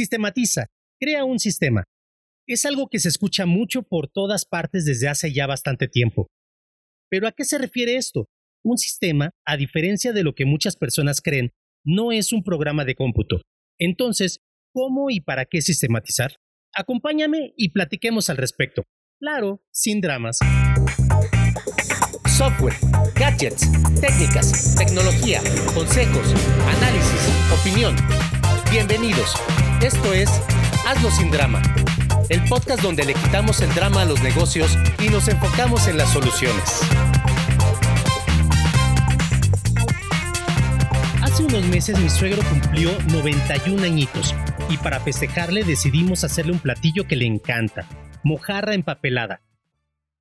Sistematiza, crea un sistema. Es algo que se escucha mucho por todas partes desde hace ya bastante tiempo. Pero ¿a qué se refiere esto? Un sistema, a diferencia de lo que muchas personas creen, no es un programa de cómputo. Entonces, ¿cómo y para qué sistematizar? Acompáñame y platiquemos al respecto. Claro, sin dramas. Software, gadgets, técnicas, tecnología, consejos, análisis, opinión. Bienvenidos. Esto es Hazlo sin drama, el podcast donde le quitamos el drama a los negocios y nos enfocamos en las soluciones. Hace unos meses mi suegro cumplió 91 añitos y para festejarle decidimos hacerle un platillo que le encanta, mojarra empapelada.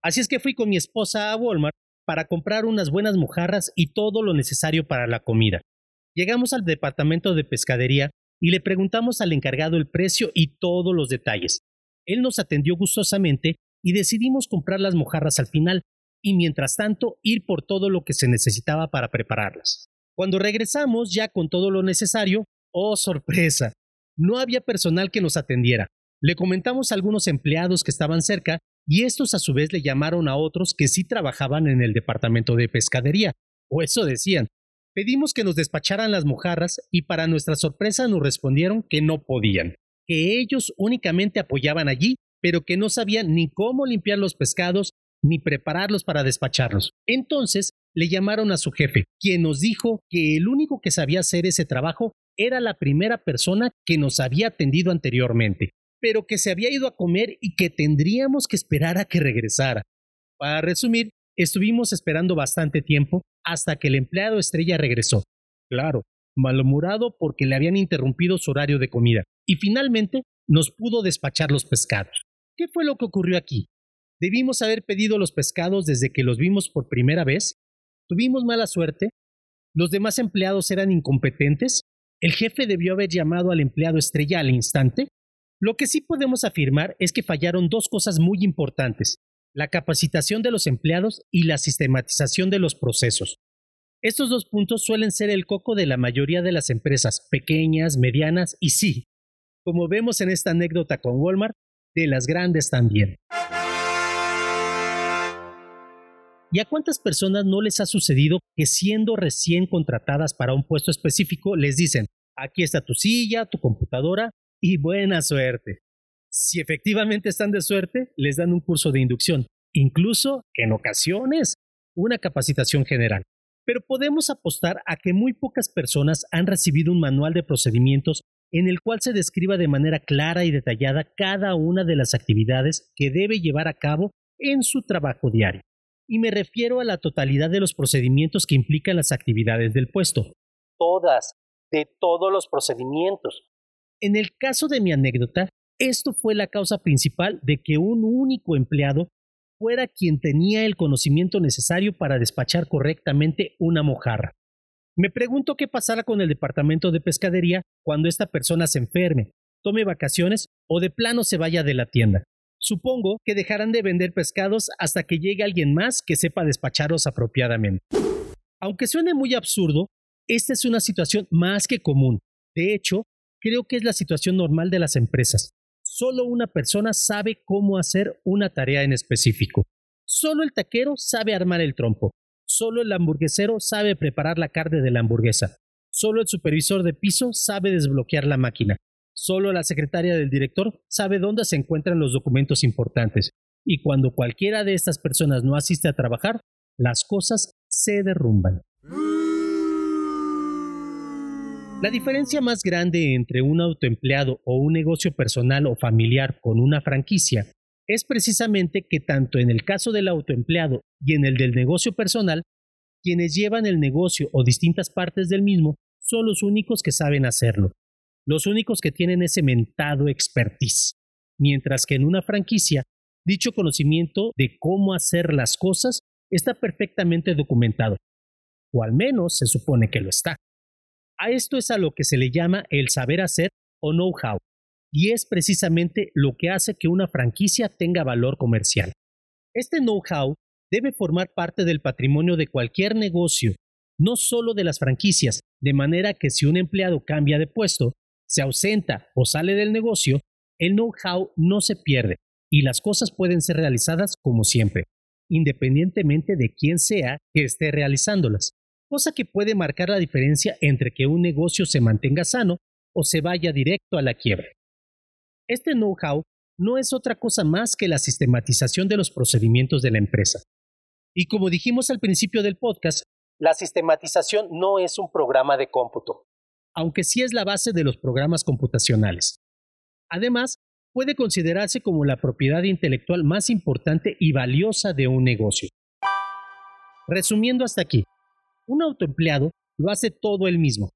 Así es que fui con mi esposa a Walmart para comprar unas buenas mojarras y todo lo necesario para la comida. Llegamos al departamento de pescadería y le preguntamos al encargado el precio y todos los detalles. Él nos atendió gustosamente y decidimos comprar las mojarras al final y mientras tanto ir por todo lo que se necesitaba para prepararlas. Cuando regresamos ya con todo lo necesario, oh sorpresa, no había personal que nos atendiera. Le comentamos a algunos empleados que estaban cerca y estos a su vez le llamaron a otros que sí trabajaban en el departamento de pescadería, o eso decían, Pedimos que nos despacharan las mojarras y para nuestra sorpresa nos respondieron que no podían, que ellos únicamente apoyaban allí, pero que no sabían ni cómo limpiar los pescados ni prepararlos para despacharlos. Entonces le llamaron a su jefe, quien nos dijo que el único que sabía hacer ese trabajo era la primera persona que nos había atendido anteriormente, pero que se había ido a comer y que tendríamos que esperar a que regresara. Para resumir, estuvimos esperando bastante tiempo hasta que el empleado estrella regresó. Claro, malhumorado porque le habían interrumpido su horario de comida, y finalmente nos pudo despachar los pescados. ¿Qué fue lo que ocurrió aquí? ¿Debimos haber pedido los pescados desde que los vimos por primera vez? ¿Tuvimos mala suerte? ¿Los demás empleados eran incompetentes? ¿El jefe debió haber llamado al empleado estrella al instante? Lo que sí podemos afirmar es que fallaron dos cosas muy importantes la capacitación de los empleados y la sistematización de los procesos. Estos dos puntos suelen ser el coco de la mayoría de las empresas, pequeñas, medianas y sí, como vemos en esta anécdota con Walmart, de las grandes también. ¿Y a cuántas personas no les ha sucedido que siendo recién contratadas para un puesto específico les dicen, aquí está tu silla, tu computadora y buena suerte? Si efectivamente están de suerte, les dan un curso de inducción, incluso en ocasiones una capacitación general. Pero podemos apostar a que muy pocas personas han recibido un manual de procedimientos en el cual se describa de manera clara y detallada cada una de las actividades que debe llevar a cabo en su trabajo diario. Y me refiero a la totalidad de los procedimientos que implican las actividades del puesto. Todas, de todos los procedimientos. En el caso de mi anécdota, esto fue la causa principal de que un único empleado fuera quien tenía el conocimiento necesario para despachar correctamente una mojarra. Me pregunto qué pasará con el departamento de pescadería cuando esta persona se enferme, tome vacaciones o de plano se vaya de la tienda. Supongo que dejarán de vender pescados hasta que llegue alguien más que sepa despacharlos apropiadamente. Aunque suene muy absurdo, esta es una situación más que común. De hecho, creo que es la situación normal de las empresas. Solo una persona sabe cómo hacer una tarea en específico. Solo el taquero sabe armar el trompo. Solo el hamburguesero sabe preparar la carne de la hamburguesa. Solo el supervisor de piso sabe desbloquear la máquina. Solo la secretaria del director sabe dónde se encuentran los documentos importantes. Y cuando cualquiera de estas personas no asiste a trabajar, las cosas se derrumban. La diferencia más grande entre un autoempleado o un negocio personal o familiar con una franquicia es precisamente que tanto en el caso del autoempleado y en el del negocio personal, quienes llevan el negocio o distintas partes del mismo son los únicos que saben hacerlo, los únicos que tienen ese mentado expertise, mientras que en una franquicia, dicho conocimiento de cómo hacer las cosas está perfectamente documentado, o al menos se supone que lo está. A esto es a lo que se le llama el saber hacer o know-how, y es precisamente lo que hace que una franquicia tenga valor comercial. Este know-how debe formar parte del patrimonio de cualquier negocio, no solo de las franquicias, de manera que si un empleado cambia de puesto, se ausenta o sale del negocio, el know-how no se pierde y las cosas pueden ser realizadas como siempre, independientemente de quién sea que esté realizándolas, cosa que puede marcar la diferencia entre que un negocio se mantenga sano o se vaya directo a la quiebra. Este know-how no es otra cosa más que la sistematización de los procedimientos de la empresa. Y como dijimos al principio del podcast, la sistematización no es un programa de cómputo, aunque sí es la base de los programas computacionales. Además, puede considerarse como la propiedad intelectual más importante y valiosa de un negocio. Resumiendo hasta aquí, un autoempleado lo hace todo él mismo.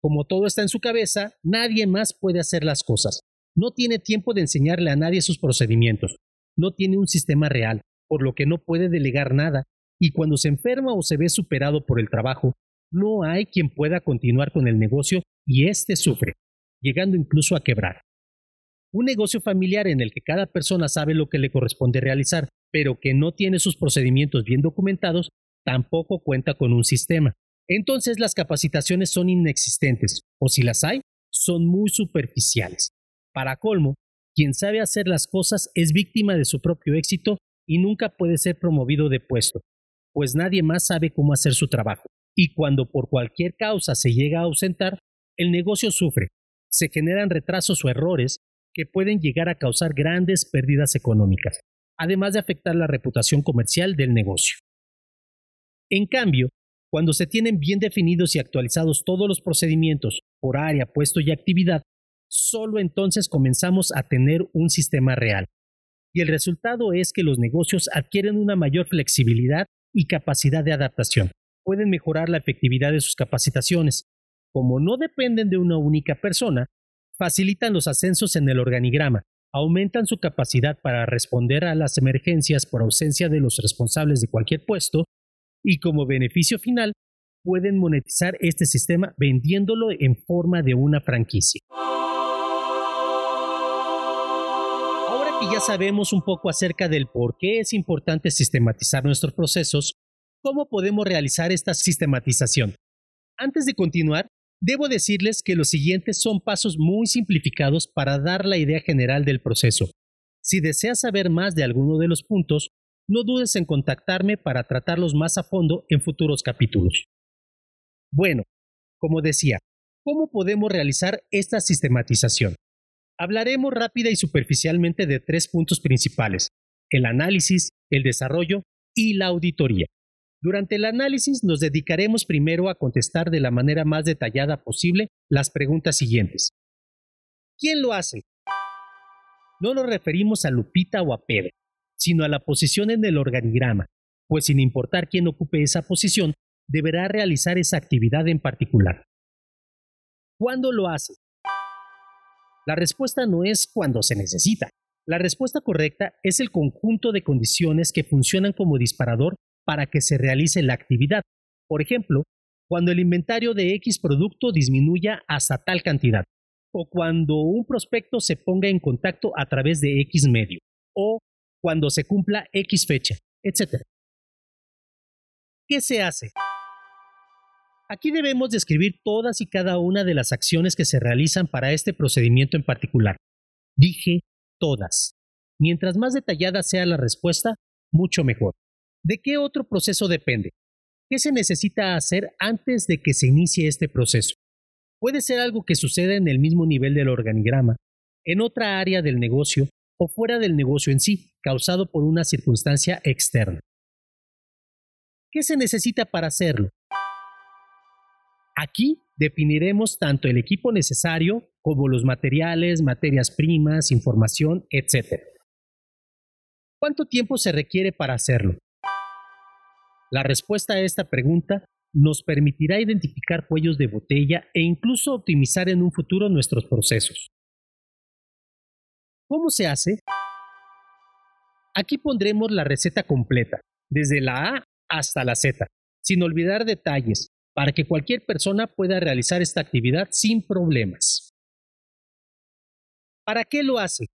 Como todo está en su cabeza, nadie más puede hacer las cosas. No tiene tiempo de enseñarle a nadie sus procedimientos. No tiene un sistema real, por lo que no puede delegar nada. Y cuando se enferma o se ve superado por el trabajo, no hay quien pueda continuar con el negocio y éste sufre, llegando incluso a quebrar. Un negocio familiar en el que cada persona sabe lo que le corresponde realizar, pero que no tiene sus procedimientos bien documentados, tampoco cuenta con un sistema. Entonces las capacitaciones son inexistentes, o si las hay, son muy superficiales. Para colmo, quien sabe hacer las cosas es víctima de su propio éxito y nunca puede ser promovido de puesto, pues nadie más sabe cómo hacer su trabajo. Y cuando por cualquier causa se llega a ausentar, el negocio sufre, se generan retrasos o errores que pueden llegar a causar grandes pérdidas económicas, además de afectar la reputación comercial del negocio. En cambio, cuando se tienen bien definidos y actualizados todos los procedimientos por área, puesto y actividad, solo entonces comenzamos a tener un sistema real. Y el resultado es que los negocios adquieren una mayor flexibilidad y capacidad de adaptación. Pueden mejorar la efectividad de sus capacitaciones. Como no dependen de una única persona, facilitan los ascensos en el organigrama, aumentan su capacidad para responder a las emergencias por ausencia de los responsables de cualquier puesto y como beneficio final pueden monetizar este sistema vendiéndolo en forma de una franquicia. Ahora que ya sabemos un poco acerca del por qué es importante sistematizar nuestros procesos, ¿cómo podemos realizar esta sistematización? Antes de continuar, Debo decirles que los siguientes son pasos muy simplificados para dar la idea general del proceso. Si deseas saber más de alguno de los puntos, no dudes en contactarme para tratarlos más a fondo en futuros capítulos. Bueno, como decía, ¿cómo podemos realizar esta sistematización? Hablaremos rápida y superficialmente de tres puntos principales, el análisis, el desarrollo y la auditoría. Durante el análisis nos dedicaremos primero a contestar de la manera más detallada posible las preguntas siguientes. ¿Quién lo hace? No nos referimos a Lupita o a Pedro, sino a la posición en el organigrama, pues sin importar quién ocupe esa posición, deberá realizar esa actividad en particular. ¿Cuándo lo hace? La respuesta no es cuando se necesita. La respuesta correcta es el conjunto de condiciones que funcionan como disparador para que se realice la actividad. Por ejemplo, cuando el inventario de X producto disminuya hasta tal cantidad, o cuando un prospecto se ponga en contacto a través de X medio, o cuando se cumpla X fecha, etc. ¿Qué se hace? Aquí debemos describir todas y cada una de las acciones que se realizan para este procedimiento en particular. Dije todas. Mientras más detallada sea la respuesta, mucho mejor. ¿De qué otro proceso depende? ¿Qué se necesita hacer antes de que se inicie este proceso? Puede ser algo que suceda en el mismo nivel del organigrama, en otra área del negocio o fuera del negocio en sí, causado por una circunstancia externa. ¿Qué se necesita para hacerlo? Aquí definiremos tanto el equipo necesario como los materiales, materias primas, información, etc. ¿Cuánto tiempo se requiere para hacerlo? La respuesta a esta pregunta nos permitirá identificar cuellos de botella e incluso optimizar en un futuro nuestros procesos. ¿Cómo se hace? Aquí pondremos la receta completa, desde la A hasta la Z, sin olvidar detalles, para que cualquier persona pueda realizar esta actividad sin problemas. ¿Para qué lo hace?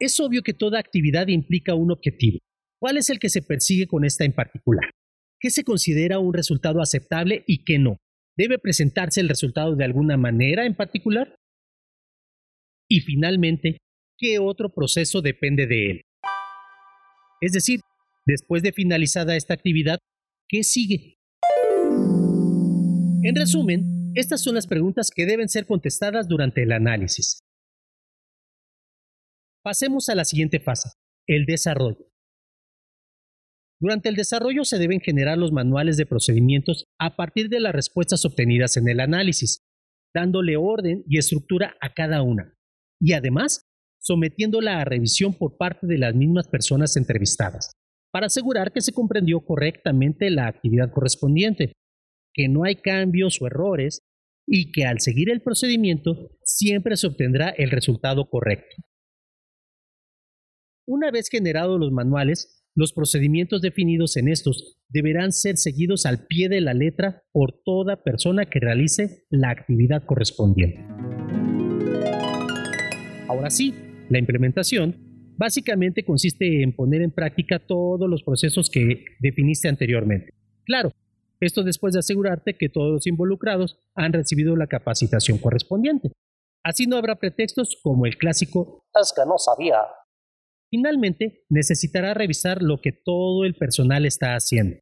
Es obvio que toda actividad implica un objetivo, ¿Cuál es el que se persigue con esta en particular? ¿Qué se considera un resultado aceptable y qué no? ¿Debe presentarse el resultado de alguna manera en particular? Y finalmente, ¿qué otro proceso depende de él? Es decir, después de finalizada esta actividad, ¿qué sigue? En resumen, estas son las preguntas que deben ser contestadas durante el análisis. Pasemos a la siguiente fase, el desarrollo. Durante el desarrollo se deben generar los manuales de procedimientos a partir de las respuestas obtenidas en el análisis, dándole orden y estructura a cada una, y además sometiéndola a revisión por parte de las mismas personas entrevistadas, para asegurar que se comprendió correctamente la actividad correspondiente, que no hay cambios o errores y que al seguir el procedimiento siempre se obtendrá el resultado correcto. Una vez generados los manuales, los procedimientos definidos en estos deberán ser seguidos al pie de la letra por toda persona que realice la actividad correspondiente. Ahora sí, la implementación básicamente consiste en poner en práctica todos los procesos que definiste anteriormente. Claro, esto después de asegurarte que todos los involucrados han recibido la capacitación correspondiente. Así no habrá pretextos como el clásico es que no sabía. Finalmente, necesitará revisar lo que todo el personal está haciendo.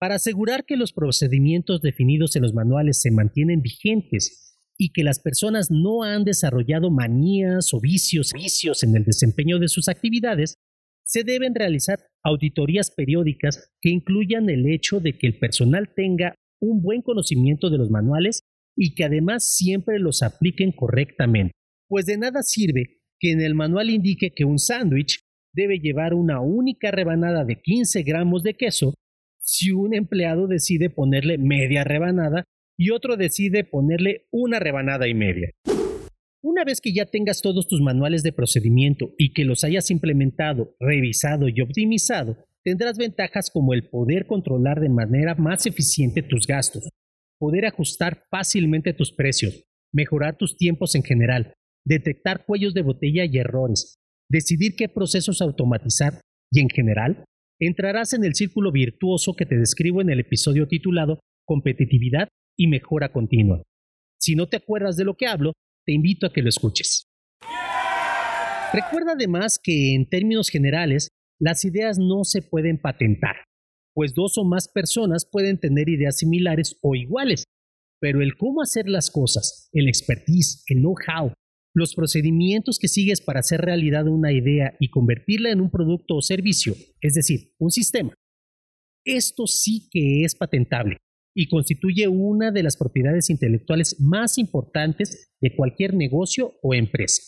Para asegurar que los procedimientos definidos en los manuales se mantienen vigentes y que las personas no han desarrollado manías o vicios, vicios en el desempeño de sus actividades, se deben realizar auditorías periódicas que incluyan el hecho de que el personal tenga un buen conocimiento de los manuales y que además siempre los apliquen correctamente. Pues de nada sirve que en el manual indique que un sándwich debe llevar una única rebanada de 15 gramos de queso si un empleado decide ponerle media rebanada y otro decide ponerle una rebanada y media. Una vez que ya tengas todos tus manuales de procedimiento y que los hayas implementado, revisado y optimizado, tendrás ventajas como el poder controlar de manera más eficiente tus gastos, poder ajustar fácilmente tus precios, mejorar tus tiempos en general, detectar cuellos de botella y errores, decidir qué procesos automatizar y en general, entrarás en el círculo virtuoso que te describo en el episodio titulado Competitividad y Mejora Continua. Si no te acuerdas de lo que hablo, te invito a que lo escuches. Recuerda además que en términos generales, las ideas no se pueden patentar, pues dos o más personas pueden tener ideas similares o iguales, pero el cómo hacer las cosas, el expertise, el know-how, los procedimientos que sigues para hacer realidad una idea y convertirla en un producto o servicio, es decir, un sistema, esto sí que es patentable y constituye una de las propiedades intelectuales más importantes de cualquier negocio o empresa.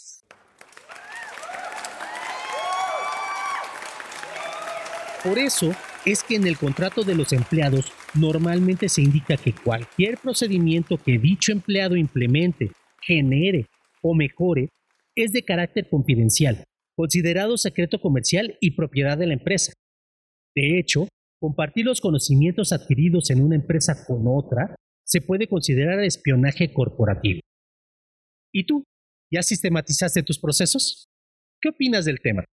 Por eso es que en el contrato de los empleados normalmente se indica que cualquier procedimiento que dicho empleado implemente, genere o mejore es de carácter confidencial, considerado secreto comercial y propiedad de la empresa. De hecho, Compartir los conocimientos adquiridos en una empresa con otra se puede considerar espionaje corporativo. ¿Y tú? ¿Ya sistematizaste tus procesos? ¿Qué opinas del tema?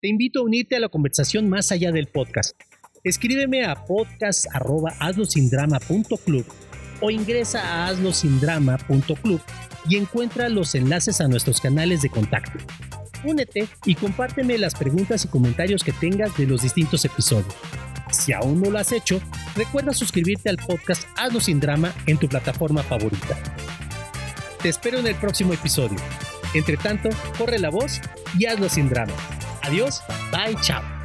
Te invito a unirte a la conversación más allá del podcast. Escríbeme a podcast.hazlosindrama.club o ingresa a hazlosindrama.club y encuentra los enlaces a nuestros canales de contacto. Únete y compárteme las preguntas y comentarios que tengas de los distintos episodios. Si aún no lo has hecho, recuerda suscribirte al podcast Hazlo sin drama en tu plataforma favorita. Te espero en el próximo episodio. Entre tanto, corre la voz y hazlo sin drama. Adiós, bye, chao.